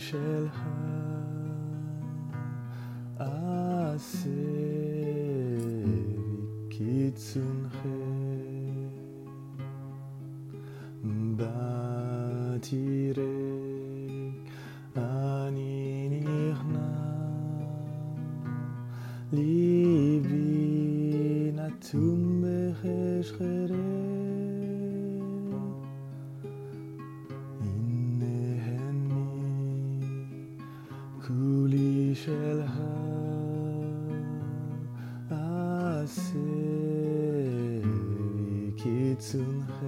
של העשה וקיצונכם בתירק אני נכנע ליבי נתון בחשכרת של העשה וקיצונכם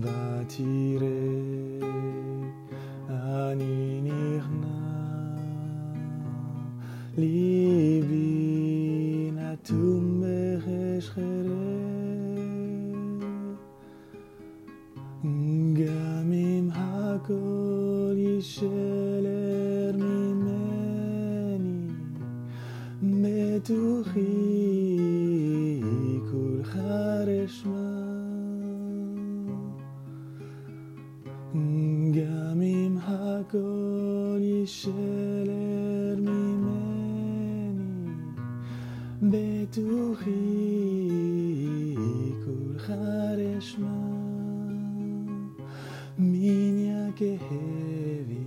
בתירק בתוכי כולך רשמה גם אם הכל יישלר ממני בתוכי כולך רשמה minha kehevi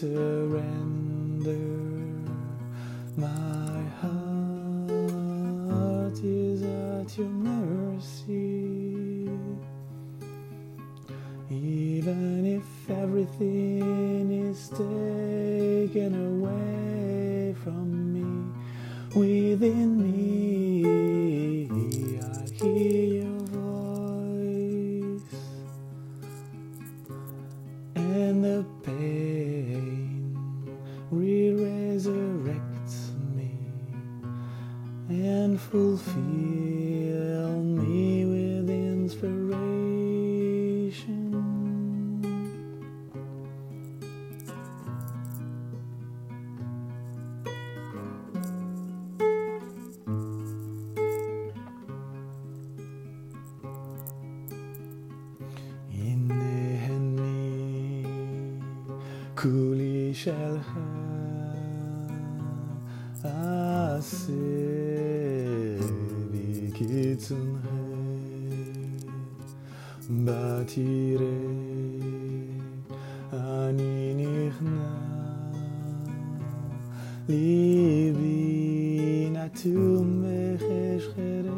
surrender. My heart is at your mercy. Even if everything is taken away from me, within כולי שלך עשה בקיצונך בתירא אני נכנע ליבי נתון בחשכרת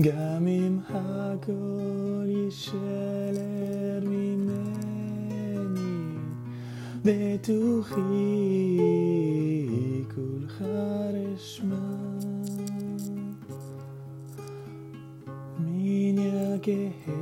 גם אם הכל יישלר בתוכי כולך רשמה מן יגה